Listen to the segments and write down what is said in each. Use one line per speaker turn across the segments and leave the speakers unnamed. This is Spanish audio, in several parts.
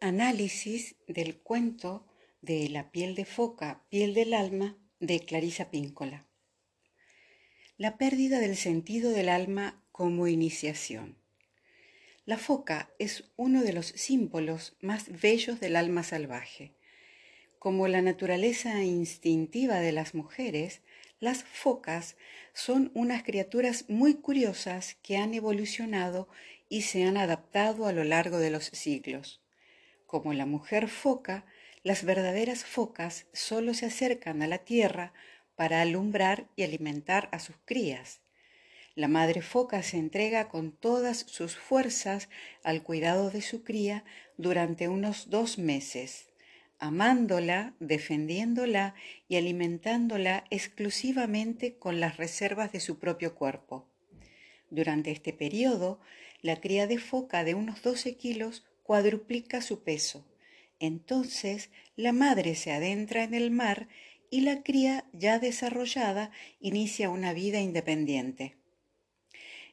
Análisis del cuento de La piel de foca, piel del alma de Clarisa Píncola. La pérdida del sentido del alma como iniciación. La foca es uno de los símbolos más bellos del alma salvaje. Como la naturaleza instintiva de las mujeres, las focas son unas criaturas muy curiosas que han evolucionado y se han adaptado a lo largo de los siglos. Como la mujer foca, las verdaderas focas solo se acercan a la tierra para alumbrar y alimentar a sus crías. La madre foca se entrega con todas sus fuerzas al cuidado de su cría durante unos dos meses, amándola, defendiéndola y alimentándola exclusivamente con las reservas de su propio cuerpo. Durante este periodo, la cría de foca de unos 12 kilos cuadruplica su peso. Entonces la madre se adentra en el mar y la cría ya desarrollada inicia una vida independiente.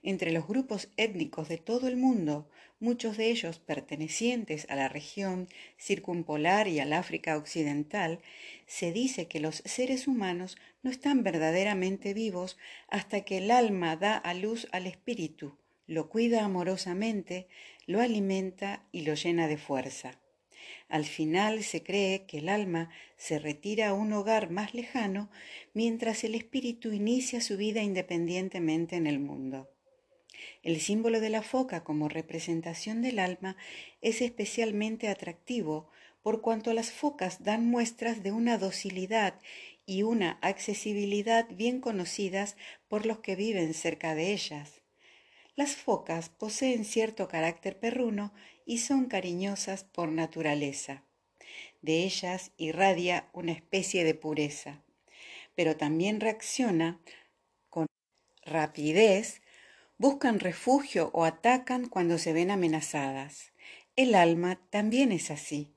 Entre los grupos étnicos de todo el mundo, muchos de ellos pertenecientes a la región circumpolar y al África occidental, se dice que los seres humanos no están verdaderamente vivos hasta que el alma da a luz al espíritu, lo cuida amorosamente, lo alimenta y lo llena de fuerza. Al final se cree que el alma se retira a un hogar más lejano mientras el espíritu inicia su vida independientemente en el mundo. El símbolo de la foca como representación del alma es especialmente atractivo por cuanto las focas dan muestras de una docilidad y una accesibilidad bien conocidas por los que viven cerca de ellas. Las focas poseen cierto carácter perruno y son cariñosas por naturaleza. De ellas irradia una especie de pureza, pero también reacciona con rapidez, buscan refugio o atacan cuando se ven amenazadas. El alma también es así.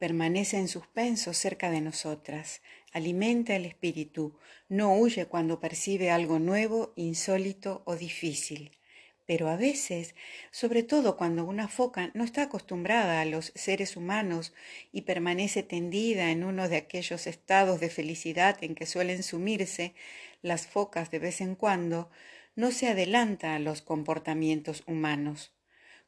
Permanece en suspenso cerca de nosotras, alimenta el espíritu, no huye cuando percibe algo nuevo, insólito o difícil pero a veces, sobre todo cuando una foca no está acostumbrada a los seres humanos y permanece tendida en uno de aquellos estados de felicidad en que suelen sumirse las focas de vez en cuando, no se adelanta a los comportamientos humanos.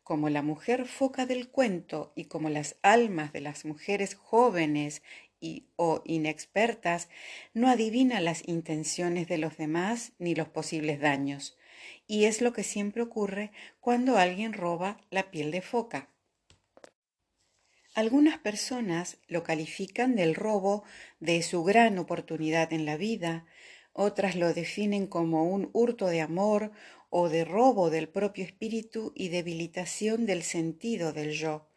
Como la mujer foca del cuento y como las almas de las mujeres jóvenes y o inexpertas, no adivina las intenciones de los demás ni los posibles daños y es lo que siempre ocurre cuando alguien roba la piel de foca. Algunas personas lo califican del robo de su gran oportunidad en la vida, otras lo definen como un hurto de amor o de robo del propio espíritu y debilitación del sentido del yo.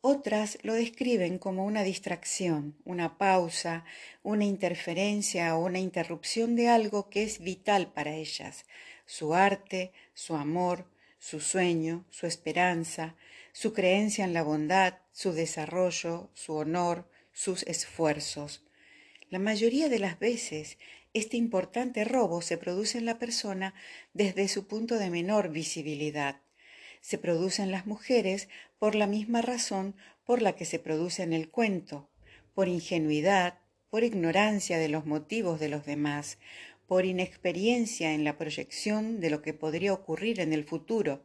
Otras lo describen como una distracción, una pausa, una interferencia o una interrupción de algo que es vital para ellas, su arte, su amor, su sueño, su esperanza, su creencia en la bondad, su desarrollo, su honor, sus esfuerzos. La mayoría de las veces este importante robo se produce en la persona desde su punto de menor visibilidad. Se produce en las mujeres por la misma razón por la que se produce en el cuento, por ingenuidad, por ignorancia de los motivos de los demás, por inexperiencia en la proyección de lo que podría ocurrir en el futuro,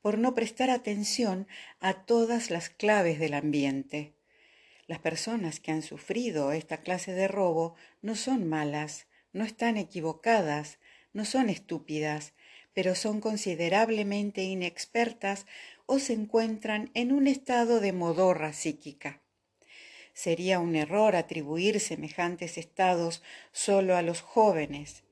por no prestar atención a todas las claves del ambiente. Las personas que han sufrido esta clase de robo no son malas, no están equivocadas, no son estúpidas, pero son considerablemente inexpertas o se encuentran en un estado de modorra psíquica. Sería un error atribuir semejantes estados solo a los jóvenes.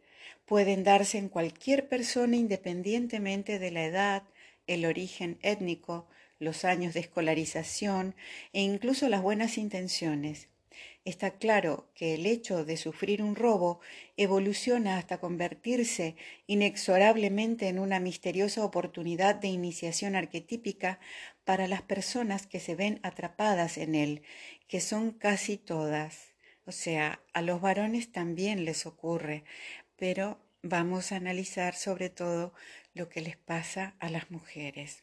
Pueden darse en cualquier persona independientemente de la edad, el origen étnico, los años de escolarización e incluso las buenas intenciones. Está claro que el hecho de sufrir un robo evoluciona hasta convertirse inexorablemente en una misteriosa oportunidad de iniciación arquetípica para las personas que se ven atrapadas en él, que son casi todas. O sea, a los varones también les ocurre, pero vamos a analizar sobre todo lo que les pasa a las mujeres.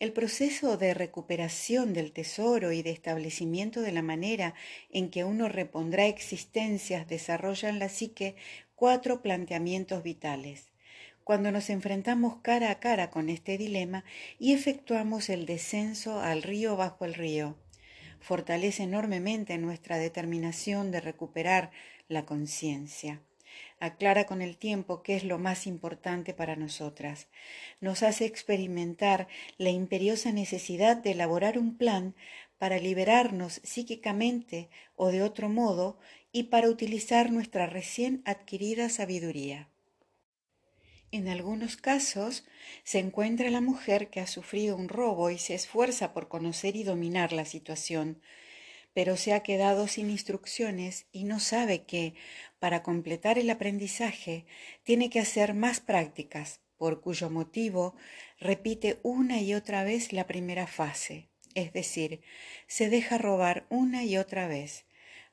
El proceso de recuperación del tesoro y de establecimiento de la manera en que uno repondrá existencias desarrolla en la psique cuatro planteamientos vitales. Cuando nos enfrentamos cara a cara con este dilema y efectuamos el descenso al río bajo el río, fortalece enormemente nuestra determinación de recuperar la conciencia aclara con el tiempo qué es lo más importante para nosotras. Nos hace experimentar la imperiosa necesidad de elaborar un plan para liberarnos psíquicamente o de otro modo y para utilizar nuestra recién adquirida sabiduría. En algunos casos se encuentra la mujer que ha sufrido un robo y se esfuerza por conocer y dominar la situación, pero se ha quedado sin instrucciones y no sabe que, para completar el aprendizaje, tiene que hacer más prácticas, por cuyo motivo repite una y otra vez la primera fase, es decir, se deja robar una y otra vez,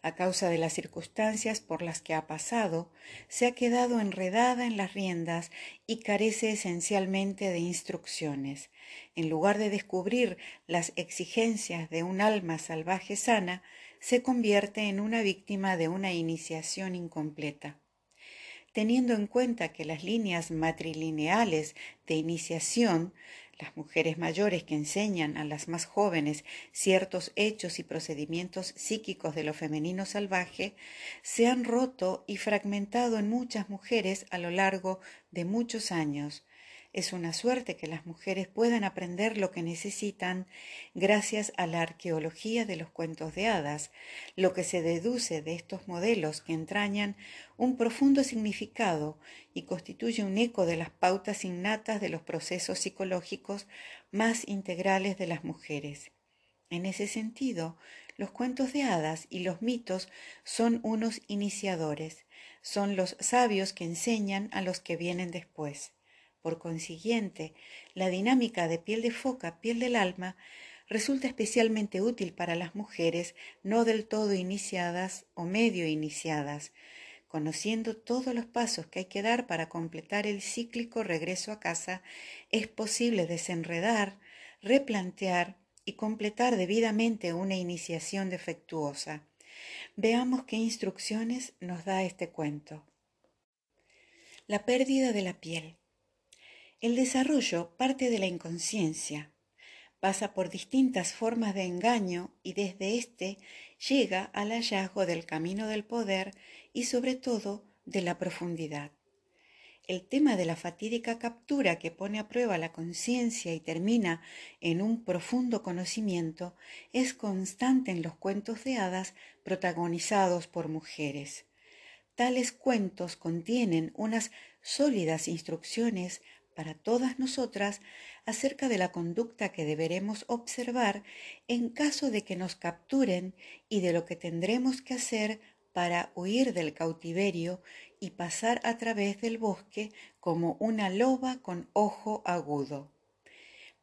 a causa de las circunstancias por las que ha pasado, se ha quedado enredada en las riendas y carece esencialmente de instrucciones. En lugar de descubrir las exigencias de un alma salvaje sana, se convierte en una víctima de una iniciación incompleta. Teniendo en cuenta que las líneas matrilineales de iniciación las mujeres mayores que enseñan a las más jóvenes ciertos hechos y procedimientos psíquicos de lo femenino salvaje, se han roto y fragmentado en muchas mujeres a lo largo de muchos años, es una suerte que las mujeres puedan aprender lo que necesitan gracias a la arqueología de los cuentos de hadas, lo que se deduce de estos modelos que entrañan un profundo significado y constituye un eco de las pautas innatas de los procesos psicológicos más integrales de las mujeres. En ese sentido, los cuentos de hadas y los mitos son unos iniciadores, son los sabios que enseñan a los que vienen después. Por consiguiente, la dinámica de piel de foca, piel del alma, resulta especialmente útil para las mujeres no del todo iniciadas o medio iniciadas, conociendo todos los pasos que hay que dar para completar el cíclico regreso a casa, es posible desenredar, replantear y completar debidamente una iniciación defectuosa. Veamos qué instrucciones nos da este cuento. La pérdida de la piel. El desarrollo parte de la inconsciencia, pasa por distintas formas de engaño y desde éste llega al hallazgo del camino del poder y sobre todo de la profundidad. El tema de la fatídica captura que pone a prueba la conciencia y termina en un profundo conocimiento es constante en los cuentos de hadas protagonizados por mujeres. Tales cuentos contienen unas sólidas instrucciones para todas nosotras acerca de la conducta que deberemos observar en caso de que nos capturen y de lo que tendremos que hacer para huir del cautiverio y pasar a través del bosque como una loba con ojo agudo.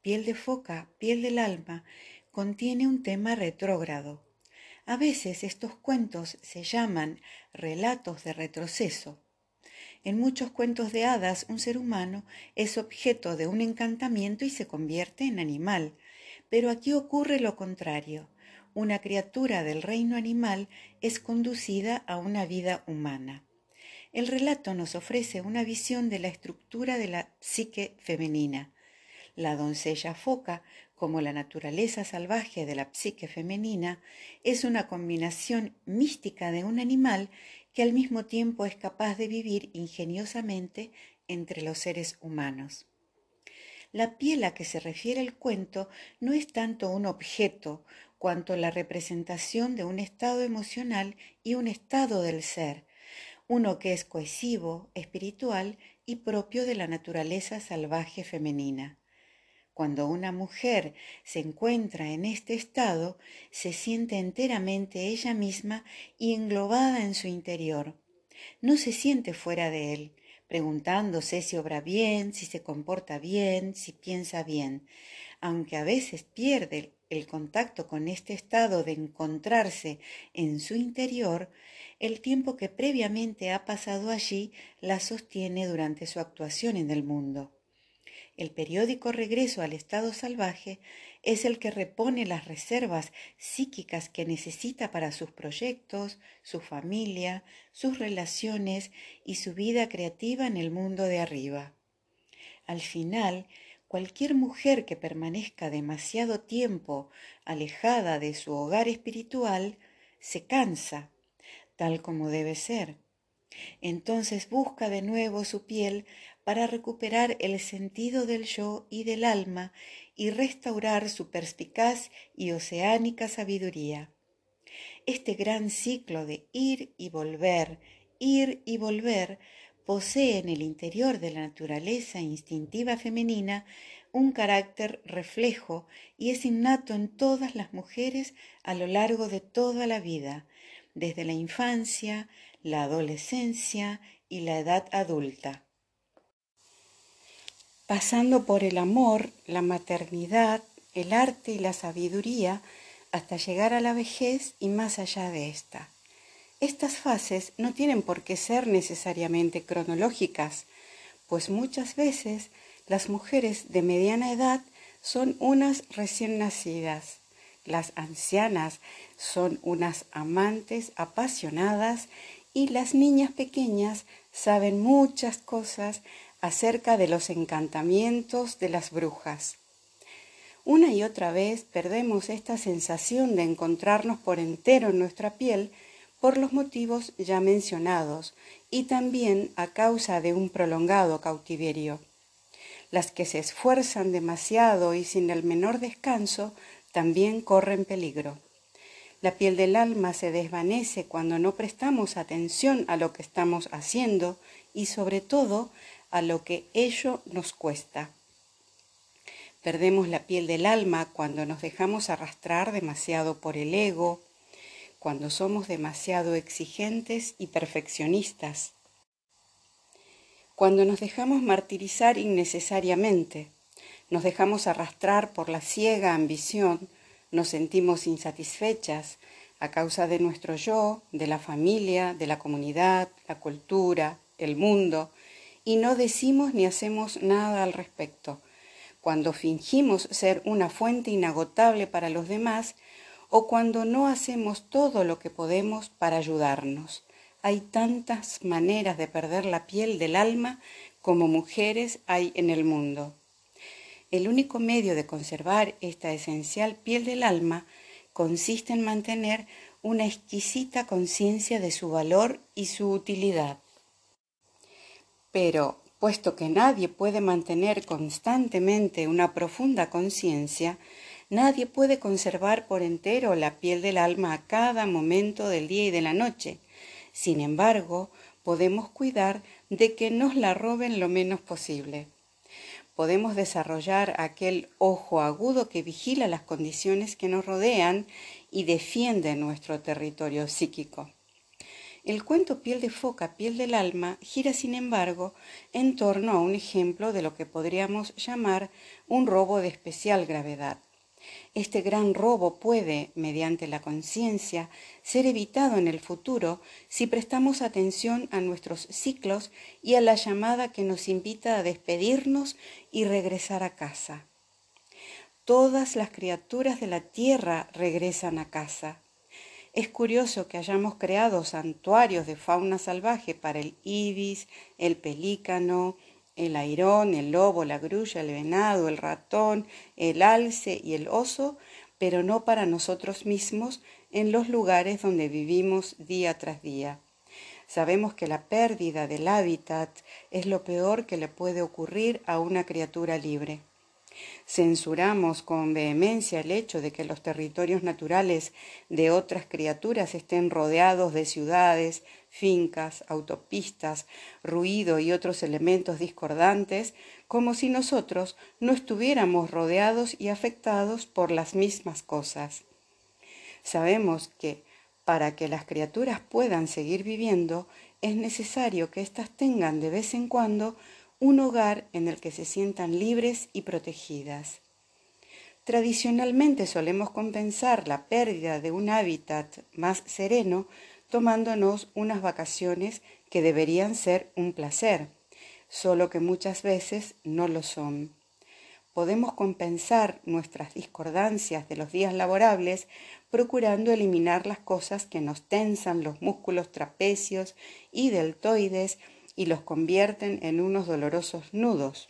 Piel de foca, piel del alma, contiene un tema retrógrado. A veces estos cuentos se llaman relatos de retroceso en muchos cuentos de hadas un ser humano es objeto de un encantamiento y se convierte en animal, pero aquí ocurre lo contrario. Una criatura del reino animal es conducida a una vida humana. El relato nos ofrece una visión de la estructura de la psique femenina. La doncella foca, como la naturaleza salvaje de la psique femenina, es una combinación mística de un animal que al mismo tiempo es capaz de vivir ingeniosamente entre los seres humanos. La piel a que se refiere el cuento no es tanto un objeto cuanto la representación de un estado emocional y un estado del ser, uno que es cohesivo, espiritual y propio de la naturaleza salvaje femenina. Cuando una mujer se encuentra en este estado, se siente enteramente ella misma y englobada en su interior. No se siente fuera de él, preguntándose si obra bien, si se comporta bien, si piensa bien, aunque a veces pierde el contacto con este estado de encontrarse en su interior, el tiempo que previamente ha pasado allí la sostiene durante su actuación en el mundo. El periódico regreso al estado salvaje es el que repone las reservas psíquicas que necesita para sus proyectos, su familia, sus relaciones y su vida creativa en el mundo de arriba. Al final, cualquier mujer que permanezca demasiado tiempo alejada de su hogar espiritual se cansa, tal como debe ser. Entonces busca de nuevo su piel para recuperar el sentido del yo y del alma y restaurar su perspicaz y oceánica sabiduría. Este gran ciclo de ir y volver, ir y volver, posee en el interior de la naturaleza instintiva femenina un carácter reflejo y es innato en todas las mujeres a lo largo de toda la vida, desde la infancia, la adolescencia y la edad adulta pasando por el amor, la maternidad, el arte y la sabiduría, hasta llegar a la vejez y más allá de esta. Estas fases no tienen por qué ser necesariamente cronológicas, pues muchas veces las mujeres de mediana edad son unas recién nacidas, las ancianas son unas amantes apasionadas y las niñas pequeñas saben muchas cosas acerca de los encantamientos de las brujas. Una y otra vez perdemos esta sensación de encontrarnos por entero en nuestra piel por los motivos ya mencionados y también a causa de un prolongado cautiverio. Las que se esfuerzan demasiado y sin el menor descanso también corren peligro. La piel del alma se desvanece cuando no prestamos atención a lo que estamos haciendo y sobre todo a lo que ello nos cuesta. Perdemos la piel del alma cuando nos dejamos arrastrar demasiado por el ego, cuando somos demasiado exigentes y perfeccionistas, cuando nos dejamos martirizar innecesariamente, nos dejamos arrastrar por la ciega ambición, nos sentimos insatisfechas a causa de nuestro yo, de la familia, de la comunidad, la cultura, el mundo, y no decimos ni hacemos nada al respecto. Cuando fingimos ser una fuente inagotable para los demás o cuando no hacemos todo lo que podemos para ayudarnos. Hay tantas maneras de perder la piel del alma como mujeres hay en el mundo. El único medio de conservar esta esencial piel del alma consiste en mantener una exquisita conciencia de su valor y su utilidad. Pero, puesto que nadie puede mantener constantemente una profunda conciencia, nadie puede conservar por entero la piel del alma a cada momento del día y de la noche. Sin embargo, podemos cuidar de que nos la roben lo menos posible. Podemos desarrollar aquel ojo agudo que vigila las condiciones que nos rodean y defiende nuestro territorio psíquico. El cuento Piel de Foca, Piel del Alma gira, sin embargo, en torno a un ejemplo de lo que podríamos llamar un robo de especial gravedad. Este gran robo puede, mediante la conciencia, ser evitado en el futuro si prestamos atención a nuestros ciclos y a la llamada que nos invita a despedirnos y regresar a casa. Todas las criaturas de la tierra regresan a casa. Es curioso que hayamos creado santuarios de fauna salvaje para el ibis, el pelícano, el airón, el lobo, la grulla, el venado, el ratón, el alce y el oso, pero no para nosotros mismos en los lugares donde vivimos día tras día. Sabemos que la pérdida del hábitat es lo peor que le puede ocurrir a una criatura libre. Censuramos con vehemencia el hecho de que los territorios naturales de otras criaturas estén rodeados de ciudades, fincas, autopistas, ruido y otros elementos discordantes, como si nosotros no estuviéramos rodeados y afectados por las mismas cosas. Sabemos que para que las criaturas puedan seguir viviendo, es necesario que éstas tengan de vez en cuando un hogar en el que se sientan libres y protegidas. Tradicionalmente solemos compensar la pérdida de un hábitat más sereno tomándonos unas vacaciones que deberían ser un placer, solo que muchas veces no lo son. podemos compensar nuestras discordancias de los días laborables procurando eliminar las cosas que nos tensan los músculos trapecios y deltoides y los convierten en unos dolorosos nudos.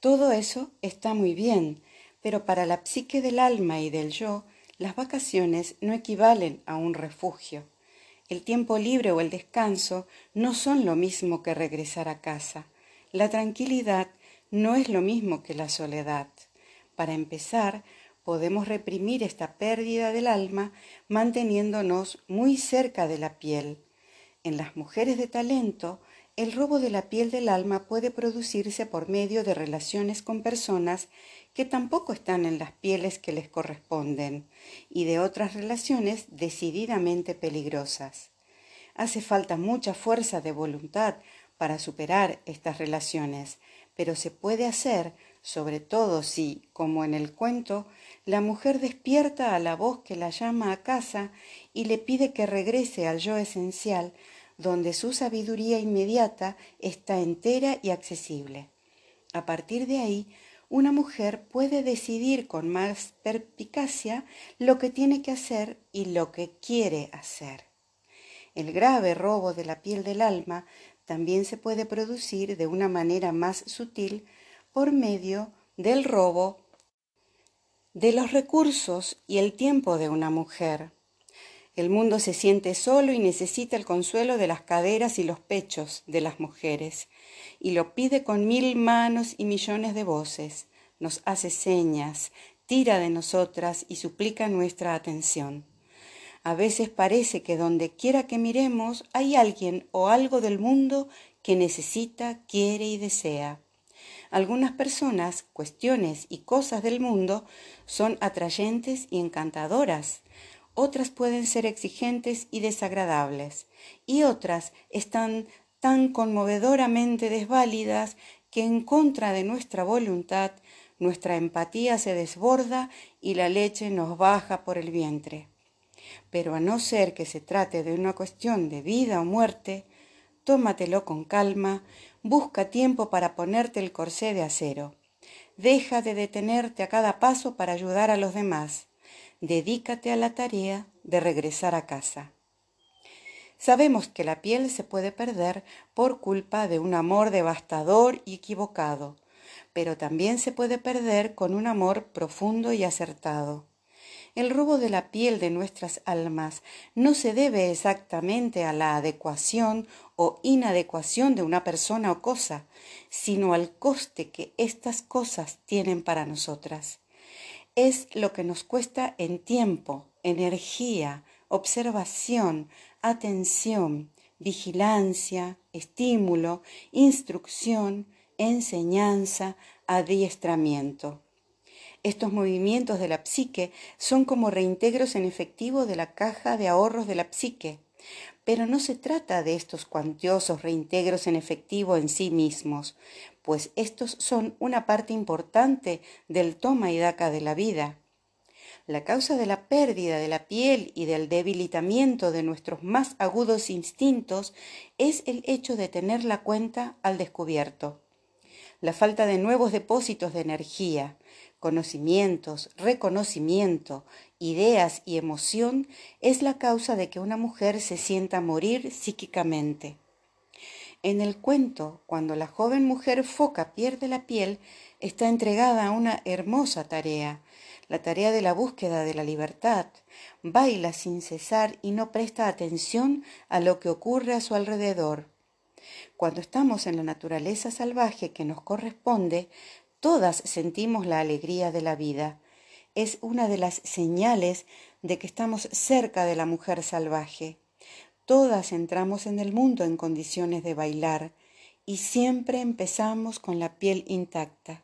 Todo eso está muy bien, pero para la psique del alma y del yo, las vacaciones no equivalen a un refugio. El tiempo libre o el descanso no son lo mismo que regresar a casa. La tranquilidad no es lo mismo que la soledad. Para empezar, podemos reprimir esta pérdida del alma manteniéndonos muy cerca de la piel. En las mujeres de talento, el robo de la piel del alma puede producirse por medio de relaciones con personas que tampoco están en las pieles que les corresponden y de otras relaciones decididamente peligrosas. Hace falta mucha fuerza de voluntad para superar estas relaciones, pero se puede hacer sobre todo si, como en el cuento, la mujer despierta a la voz que la llama a casa y le pide que regrese al yo esencial, donde su sabiduría inmediata está entera y accesible. A partir de ahí, una mujer puede decidir con más perspicacia lo que tiene que hacer y lo que quiere hacer. El grave robo de la piel del alma también se puede producir de una manera más sutil por medio del robo de los recursos y el tiempo de una mujer. El mundo se siente solo y necesita el consuelo de las caderas y los pechos de las mujeres, y lo pide con mil manos y millones de voces, nos hace señas, tira de nosotras y suplica nuestra atención. A veces parece que donde quiera que miremos hay alguien o algo del mundo que necesita, quiere y desea. Algunas personas, cuestiones y cosas del mundo son atrayentes y encantadoras, otras pueden ser exigentes y desagradables, y otras están tan conmovedoramente desválidas que en contra de nuestra voluntad nuestra empatía se desborda y la leche nos baja por el vientre. Pero a no ser que se trate de una cuestión de vida o muerte, tómatelo con calma, busca tiempo para ponerte el corsé de acero. Deja de detenerte a cada paso para ayudar a los demás. Dedícate a la tarea de regresar a casa. Sabemos que la piel se puede perder por culpa de un amor devastador y equivocado, pero también se puede perder con un amor profundo y acertado. El robo de la piel de nuestras almas no se debe exactamente a la adecuación o inadecuación de una persona o cosa, sino al coste que estas cosas tienen para nosotras. Es lo que nos cuesta en tiempo, energía, observación, atención, vigilancia, estímulo, instrucción, enseñanza, adiestramiento. Estos movimientos de la psique son como reintegros en efectivo de la caja de ahorros de la psique, pero no se trata de estos cuantiosos reintegros en efectivo en sí mismos, pues estos son una parte importante del toma y daca de la vida. La causa de la pérdida de la piel y del debilitamiento de nuestros más agudos instintos es el hecho de tener la cuenta al descubierto. La falta de nuevos depósitos de energía, conocimientos, reconocimiento, ideas y emoción es la causa de que una mujer se sienta morir psíquicamente. En el cuento, cuando la joven mujer foca pierde la piel, está entregada a una hermosa tarea, la tarea de la búsqueda de la libertad. Baila sin cesar y no presta atención a lo que ocurre a su alrededor. Cuando estamos en la naturaleza salvaje que nos corresponde, Todas sentimos la alegría de la vida. Es una de las señales de que estamos cerca de la mujer salvaje. Todas entramos en el mundo en condiciones de bailar y siempre empezamos con la piel intacta.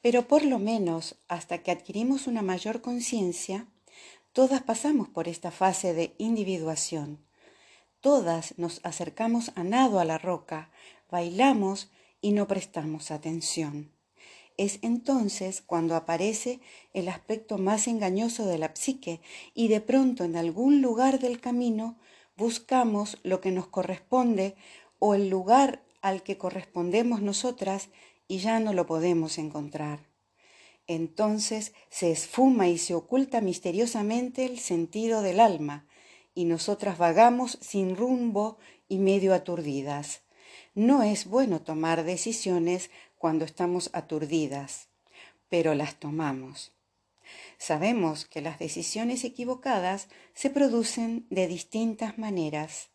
Pero por lo menos hasta que adquirimos una mayor conciencia, todas pasamos por esta fase de individuación. Todas nos acercamos a nado a la roca, bailamos y no prestamos atención. Es entonces cuando aparece el aspecto más engañoso de la psique y de pronto en algún lugar del camino buscamos lo que nos corresponde o el lugar al que correspondemos nosotras y ya no lo podemos encontrar. Entonces se esfuma y se oculta misteriosamente el sentido del alma, y nosotras vagamos sin rumbo y medio aturdidas. No es bueno tomar decisiones cuando estamos aturdidas, pero las tomamos. Sabemos que las decisiones equivocadas se producen de distintas maneras.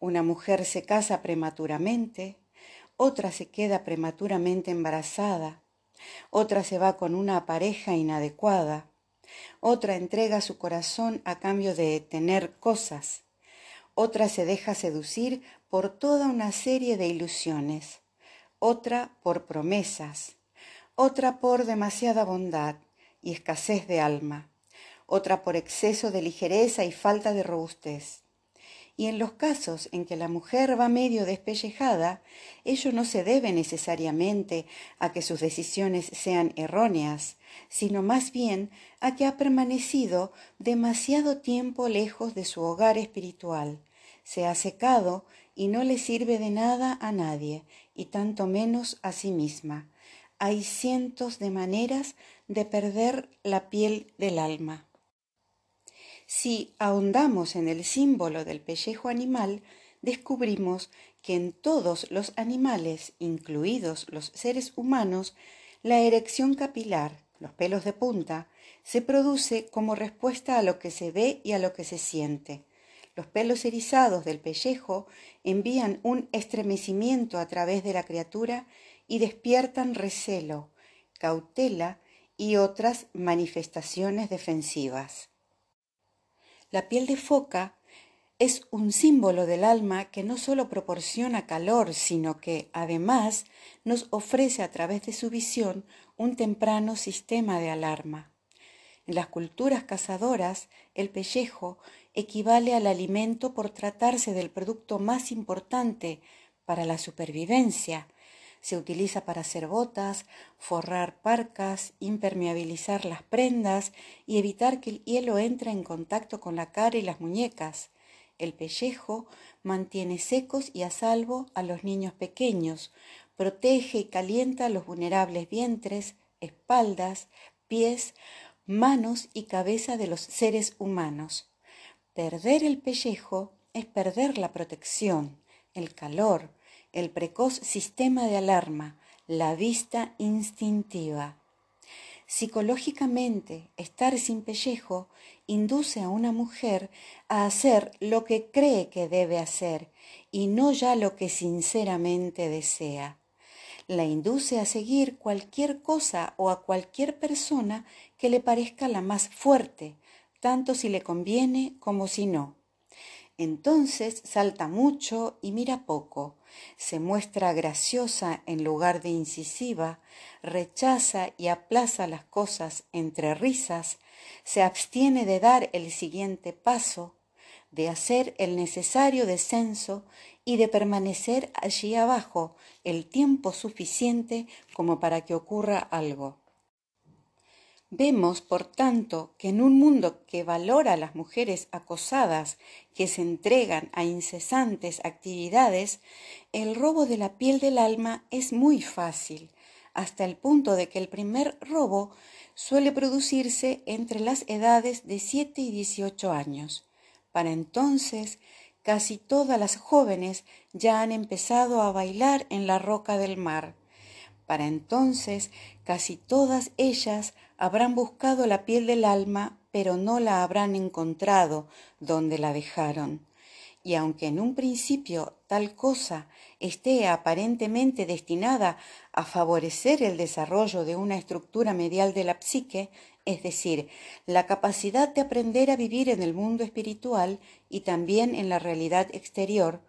Una mujer se casa prematuramente, otra se queda prematuramente embarazada, otra se va con una pareja inadecuada, otra entrega su corazón a cambio de tener cosas, otra se deja seducir por toda una serie de ilusiones, otra por promesas, otra por demasiada bondad y escasez de alma, otra por exceso de ligereza y falta de robustez. Y en los casos en que la mujer va medio despellejada, ello no se debe necesariamente a que sus decisiones sean erróneas, sino más bien a que ha permanecido demasiado tiempo lejos de su hogar espiritual, se ha secado y no le sirve de nada a nadie, y tanto menos a sí misma. Hay cientos de maneras de perder la piel del alma. Si ahondamos en el símbolo del pellejo animal, descubrimos que en todos los animales, incluidos los seres humanos, la erección capilar, los pelos de punta, se produce como respuesta a lo que se ve y a lo que se siente. Los pelos erizados del pellejo envían un estremecimiento a través de la criatura y despiertan recelo, cautela y otras manifestaciones defensivas. La piel de foca es un símbolo del alma que no solo proporciona calor, sino que además nos ofrece a través de su visión un temprano sistema de alarma. En las culturas cazadoras, el pellejo equivale al alimento por tratarse del producto más importante para la supervivencia, se utiliza para hacer botas, forrar parcas, impermeabilizar las prendas y evitar que el hielo entre en contacto con la cara y las muñecas. El pellejo mantiene secos y a salvo a los niños pequeños, protege y calienta los vulnerables vientres, espaldas, pies, manos y cabeza de los seres humanos. Perder el pellejo es perder la protección, el calor, el precoz sistema de alarma, la vista instintiva. Psicológicamente, estar sin pellejo induce a una mujer a hacer lo que cree que debe hacer y no ya lo que sinceramente desea. La induce a seguir cualquier cosa o a cualquier persona que le parezca la más fuerte, tanto si le conviene como si no. Entonces salta mucho y mira poco, se muestra graciosa en lugar de incisiva, rechaza y aplaza las cosas entre risas, se abstiene de dar el siguiente paso, de hacer el necesario descenso y de permanecer allí abajo el tiempo suficiente como para que ocurra algo. Vemos, por tanto, que en un mundo que valora a las mujeres acosadas, que se entregan a incesantes actividades, el robo de la piel del alma es muy fácil, hasta el punto de que el primer robo suele producirse entre las edades de 7 y 18 años. Para entonces, casi todas las jóvenes ya han empezado a bailar en la roca del mar. Para entonces, casi todas ellas habrán buscado la piel del alma, pero no la habrán encontrado donde la dejaron. Y aunque en un principio tal cosa esté aparentemente destinada a favorecer el desarrollo de una estructura medial de la psique, es decir, la capacidad de aprender a vivir en el mundo espiritual y también en la realidad exterior,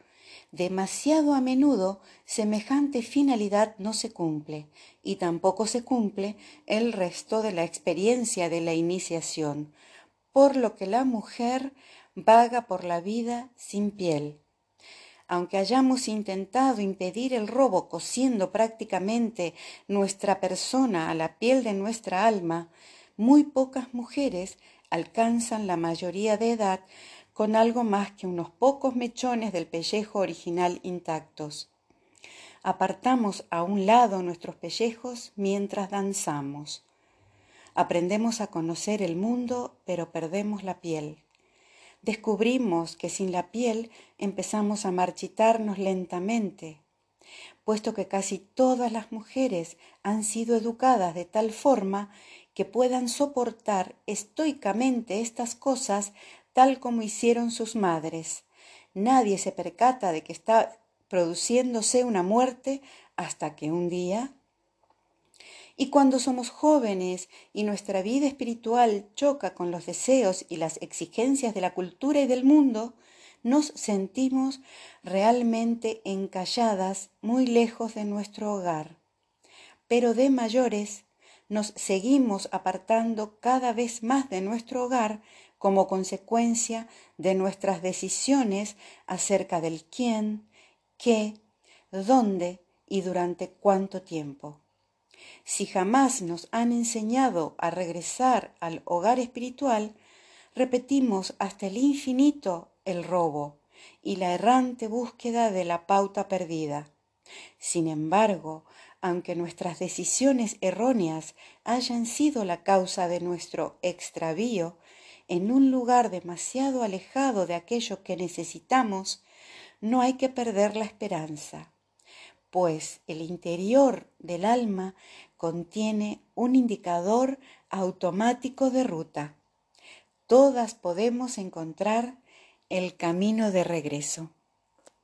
demasiado a menudo semejante finalidad no se cumple y tampoco se cumple el resto de la experiencia de la iniciación, por lo que la mujer vaga por la vida sin piel. Aunque hayamos intentado impedir el robo cosiendo prácticamente nuestra persona a la piel de nuestra alma, muy pocas mujeres alcanzan la mayoría de edad con algo más que unos pocos mechones del pellejo original intactos. apartamos a un lado nuestros pellejos mientras danzamos. Aprendemos a conocer el mundo, pero perdemos la piel. Descubrimos que sin la piel empezamos a marchitarnos lentamente, puesto que casi todas las mujeres han sido educadas de tal forma que puedan soportar estoicamente estas cosas tal como hicieron sus madres. Nadie se percata de que está produciéndose una muerte hasta que un día... Y cuando somos jóvenes y nuestra vida espiritual choca con los deseos y las exigencias de la cultura y del mundo, nos sentimos realmente encalladas muy lejos de nuestro hogar. Pero de mayores nos seguimos apartando cada vez más de nuestro hogar como consecuencia de nuestras decisiones acerca del quién, qué, dónde y durante cuánto tiempo. Si jamás nos han enseñado a regresar al hogar espiritual, repetimos hasta el infinito el robo y la errante búsqueda de la pauta perdida. Sin embargo, aunque nuestras decisiones erróneas hayan sido la causa de nuestro extravío, en un lugar demasiado alejado de aquello que necesitamos, no hay que perder la esperanza, pues el interior del alma contiene un indicador automático de ruta. Todas podemos encontrar el camino de regreso.